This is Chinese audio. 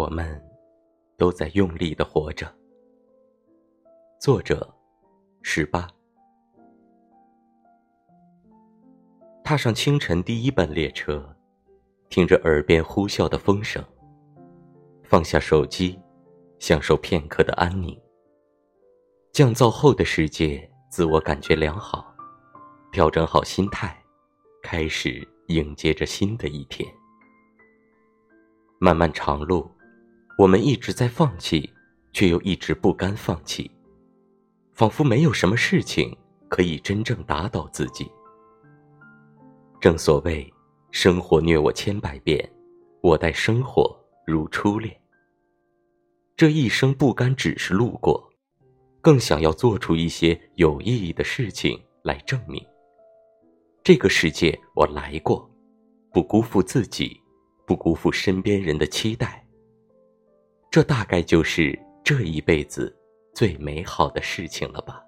我们都在用力的活着。作者：十八。踏上清晨第一班列车，听着耳边呼啸的风声，放下手机，享受片刻的安宁。降噪后的世界，自我感觉良好，调整好心态，开始迎接着新的一天。漫漫长路。我们一直在放弃，却又一直不甘放弃，仿佛没有什么事情可以真正打倒自己。正所谓，生活虐我千百遍，我待生活如初恋。这一生不甘只是路过，更想要做出一些有意义的事情来证明。这个世界我来过，不辜负自己，不辜负身边人的期待。这大概就是这一辈子最美好的事情了吧。